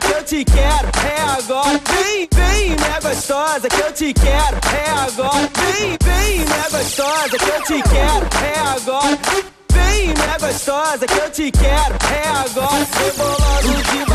que eu te quero, é agora. Vem, vem, minha gostosa que eu te quero, é agora. Vem, vem, minha gostosa que eu te quero, é agora. Vem, minha gostosa que eu te quero, é agora. De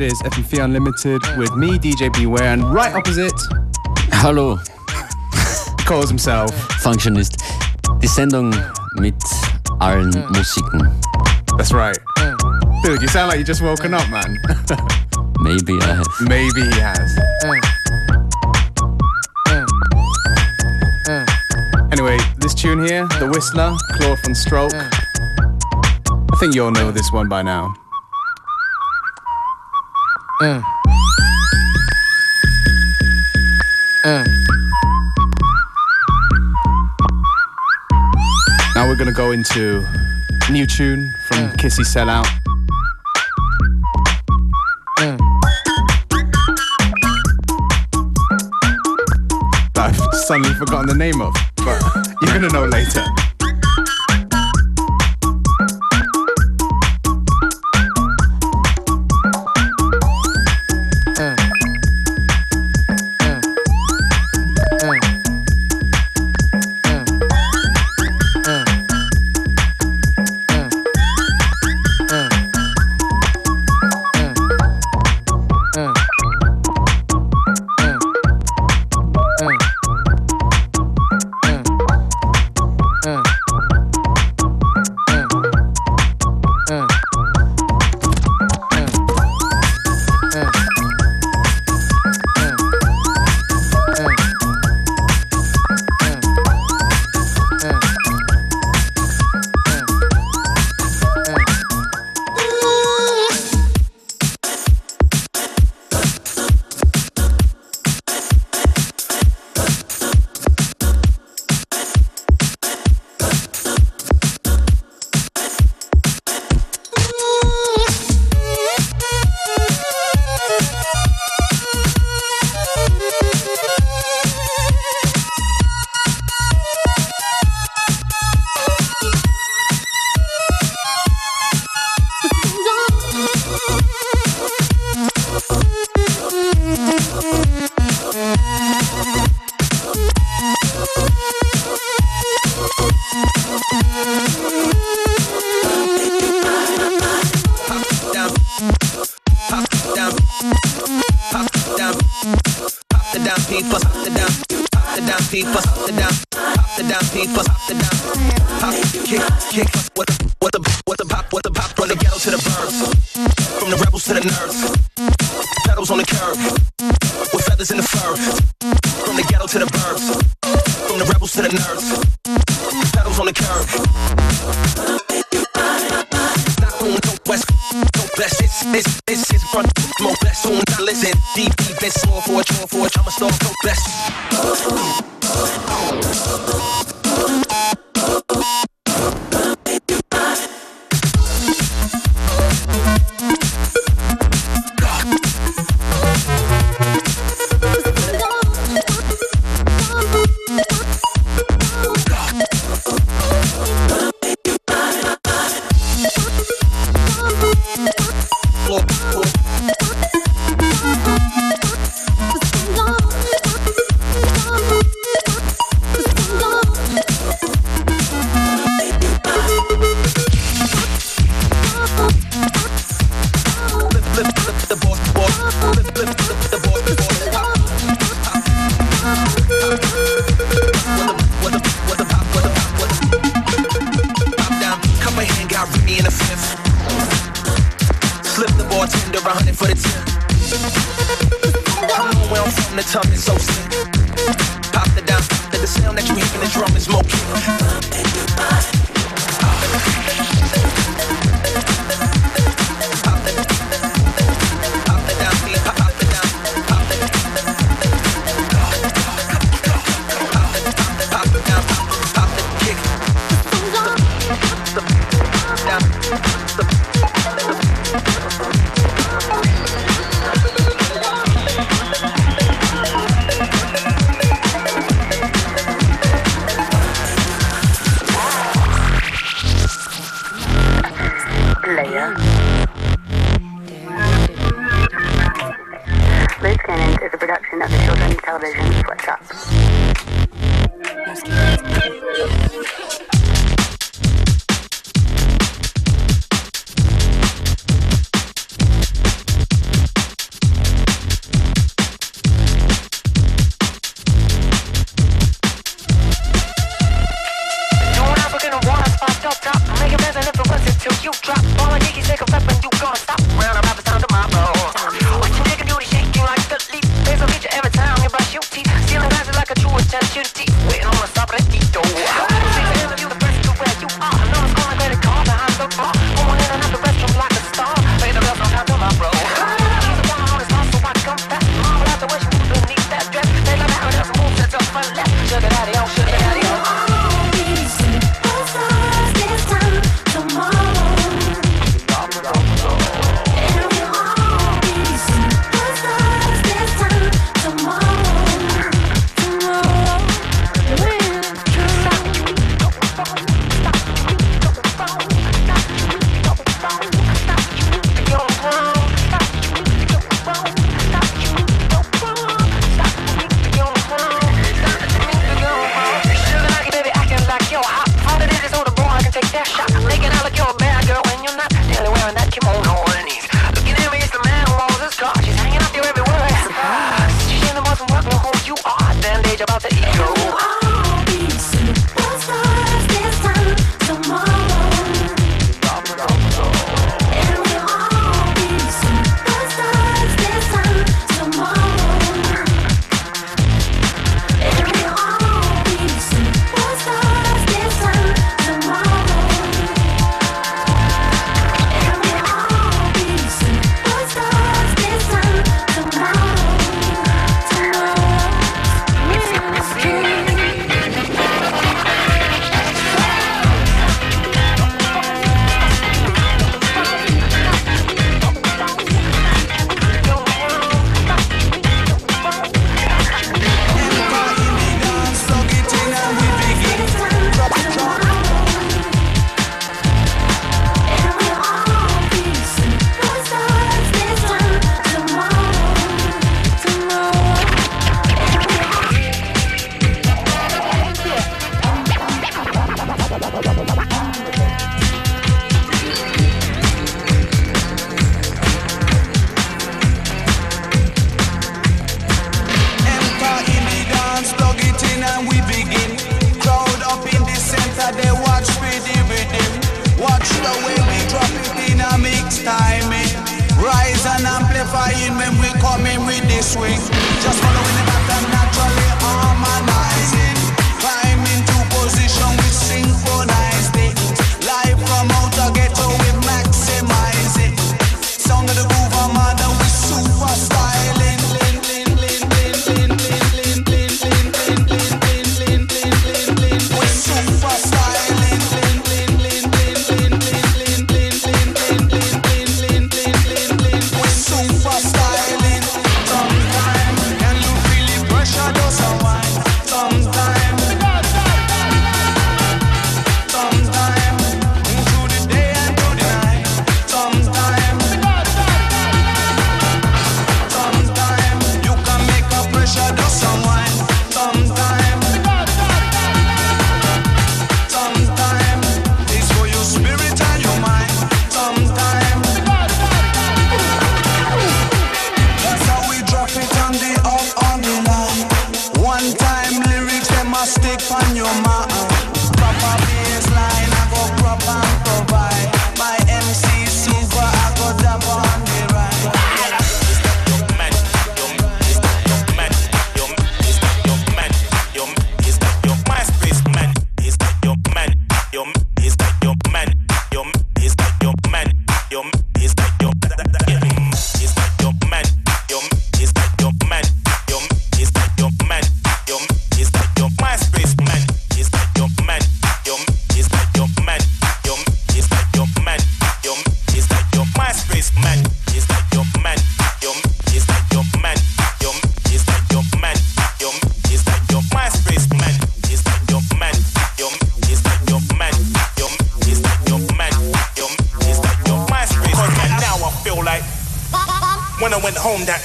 girls. It is FM4 Unlimited with me, DJ Beware, and right opposite, Hallo, he calls himself. Functionist. Die Sendung mit allen mm. Musiken. That's right. Mm. Dude, you sound like you just woken up, man. Maybe I have. Maybe he has. Mm. Anyway, this tune here, The Whistler, Claude VonStroke. I think you all know this one by now. Uh. Now we're gonna go into new tune from uh. Kissy Sellout. Uh. that I've suddenly forgotten the name of, but you're gonna know later. people, pop the down, pop the down people, the down. And amplifying when we come in with this swing. Just following the pattern natural.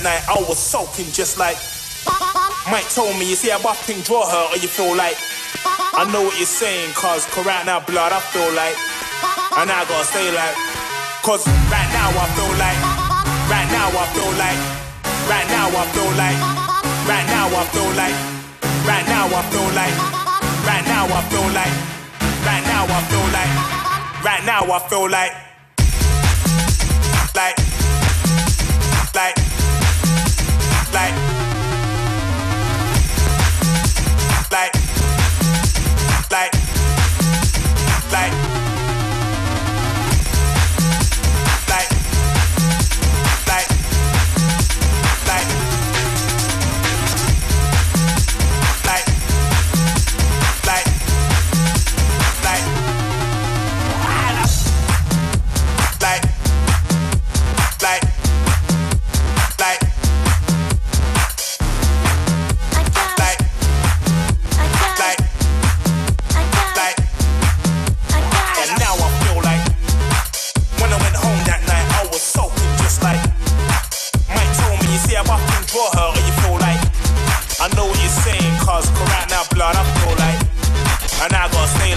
night, I was sulking just like Mike told me, you see, I buffing draw her, or you feel like I know what you're saying, cause, cause right now, blood, I feel like, and I gotta stay like, cause right now, I feel like, right now, I feel like, right now, I feel like, right now, I feel like, right now, I feel like, right now, I feel like, right now, I feel like, right now, I feel like, like, like, like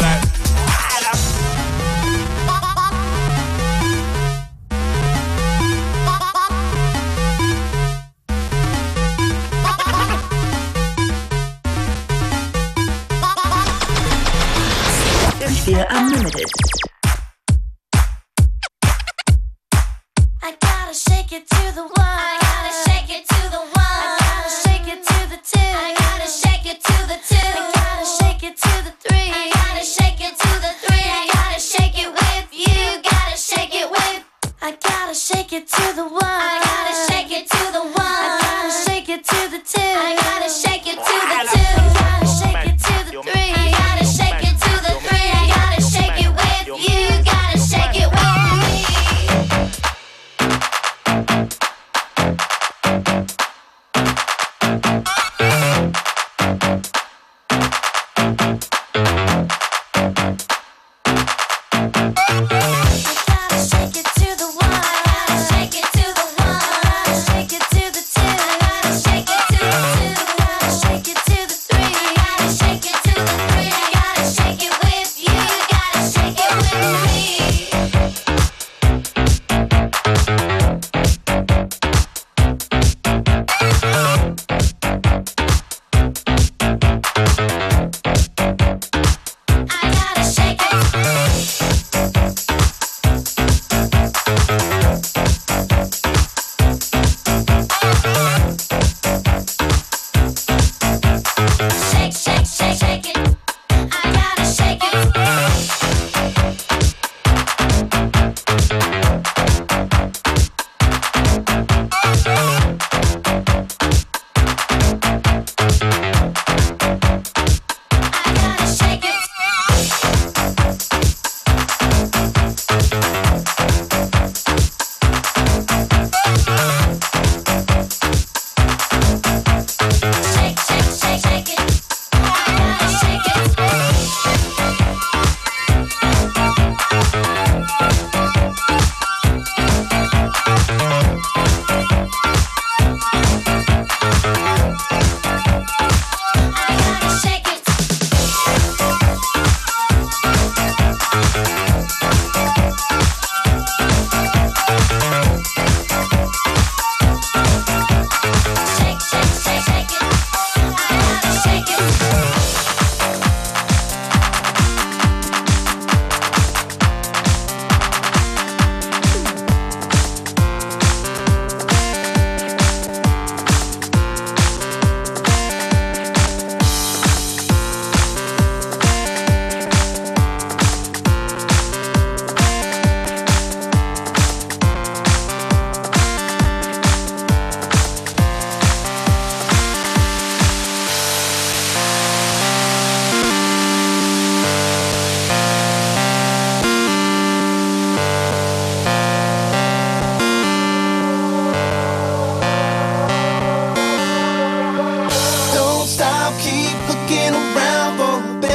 lugar.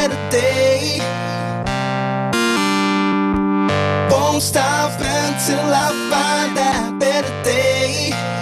better day. Won't stop until I find that better day.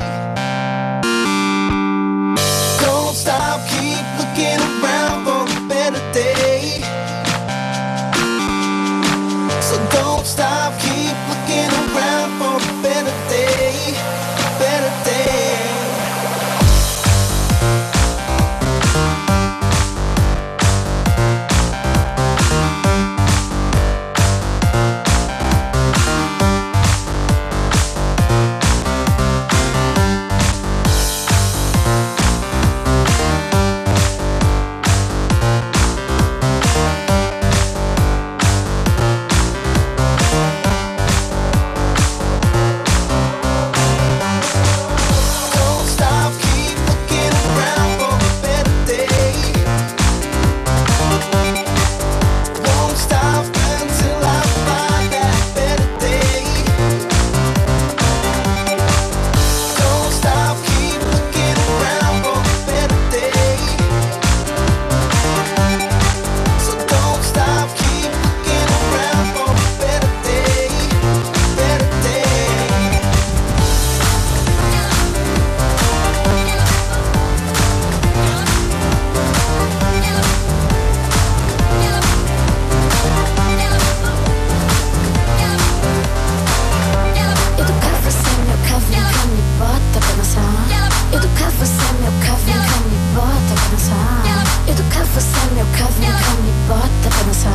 meu cavo, vem cá, me bota pra dançar.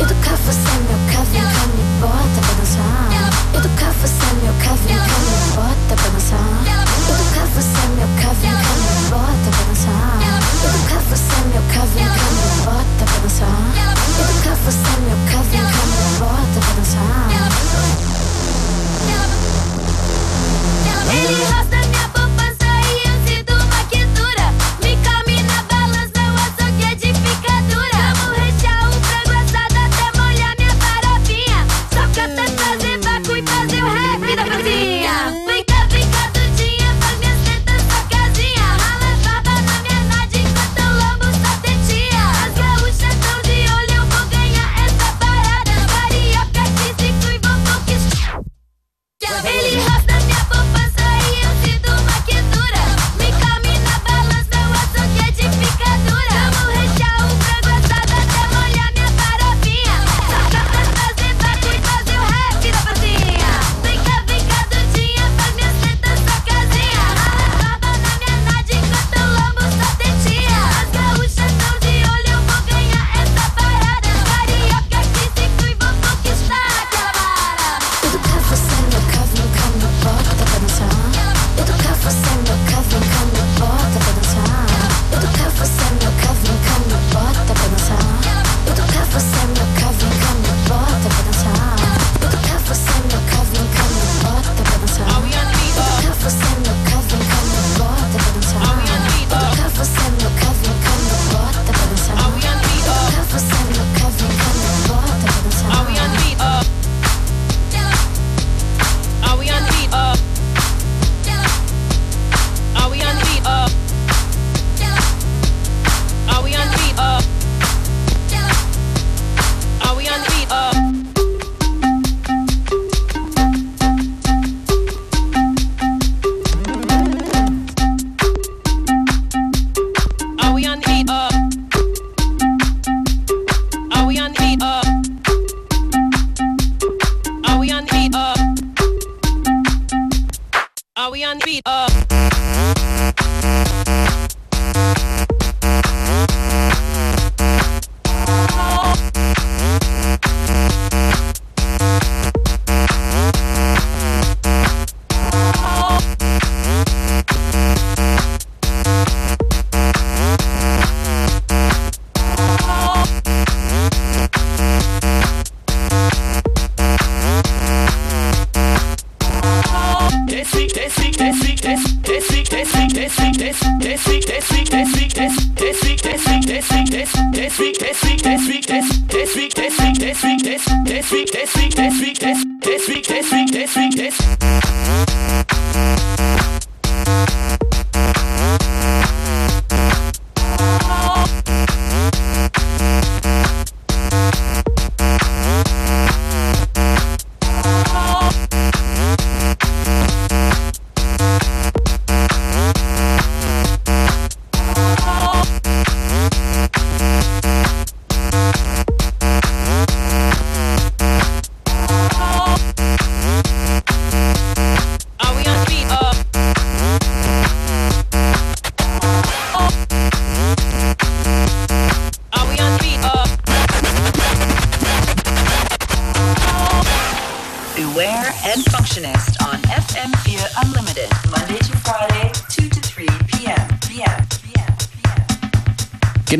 Educar você, é meu cavo, vem cá, me bota pra dançar. Educar você, é meu cavo, vem cá, me bota pra dançar. Educar você, é meu cavo, vem cá, me bota pra dançar. Educar você, meu cavo, vem cá, me bota pra dançar. Educar você,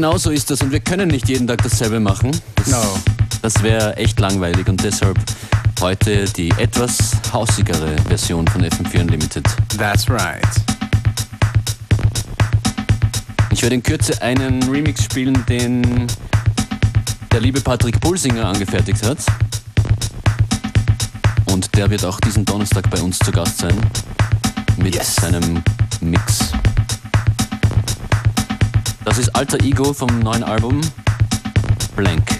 genau so ist das und wir können nicht jeden Tag dasselbe machen. Das, no. das wäre echt langweilig und deshalb heute die etwas hausigere Version von FM4 Unlimited. That's right. Ich werde in Kürze einen Remix spielen, den der liebe Patrick Pulsinger angefertigt hat. Und der wird auch diesen Donnerstag bei uns zu Gast sein mit yes. seinem Mix. Das ist Alter Ego vom neuen Album Blank.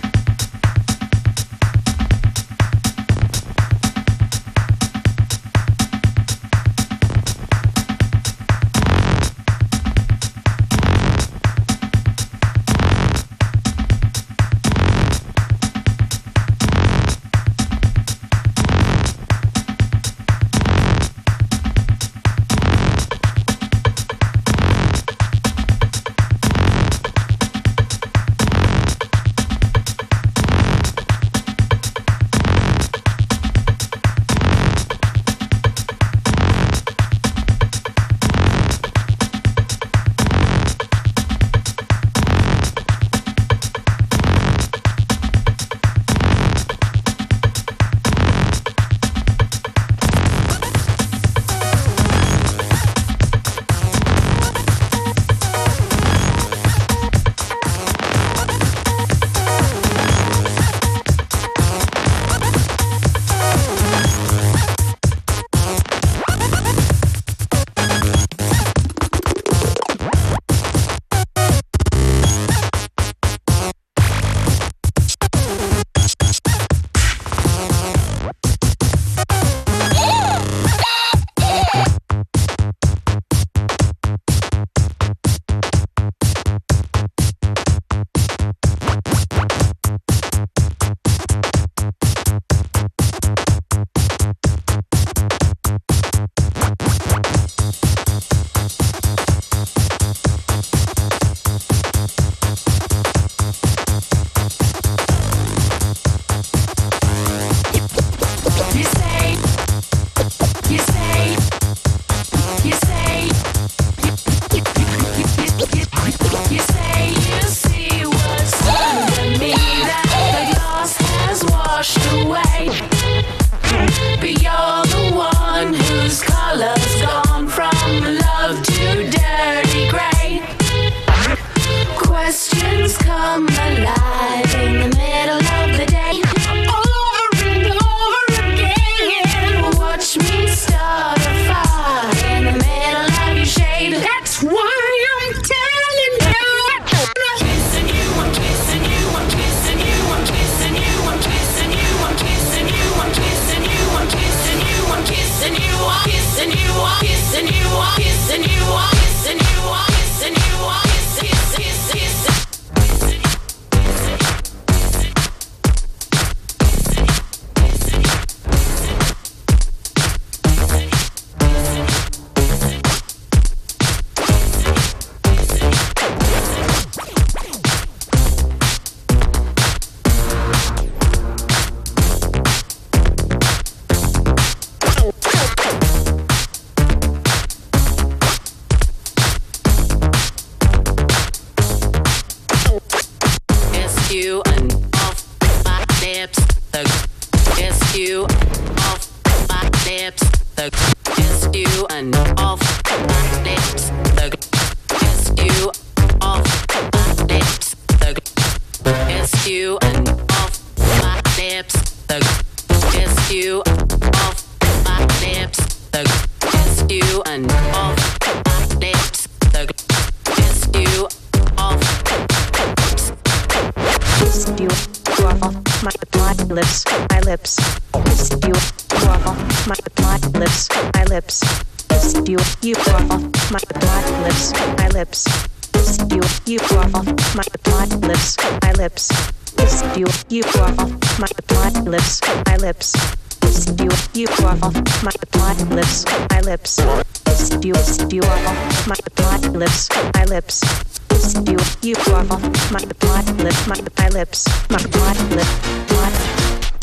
lips, my lips. It's you, you waffle, my my lip, my my lips, my my lips, my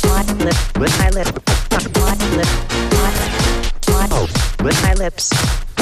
my lips, my lips, my my lip, my my lips.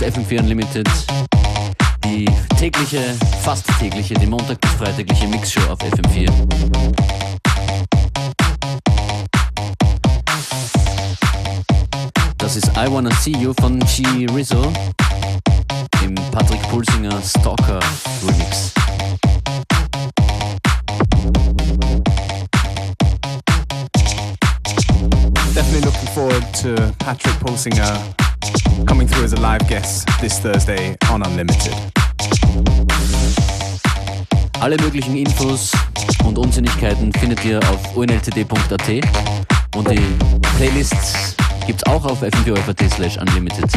Ist FM4 Unlimited. Die tägliche, fast tägliche, die Montag bis Freitagliche Mixshow auf FM4. Das ist I Wanna See You von G Rizzo im Patrick Pulsinger Stalker Remix. Definitely looking forward to Patrick Pulsinger coming through as a live guest this Thursday on Unlimited. Alle möglichen Infos und Unsinnigkeiten findet ihr auf unltd.at und die Playlists gibt's auch auf fm4 slash unlimited.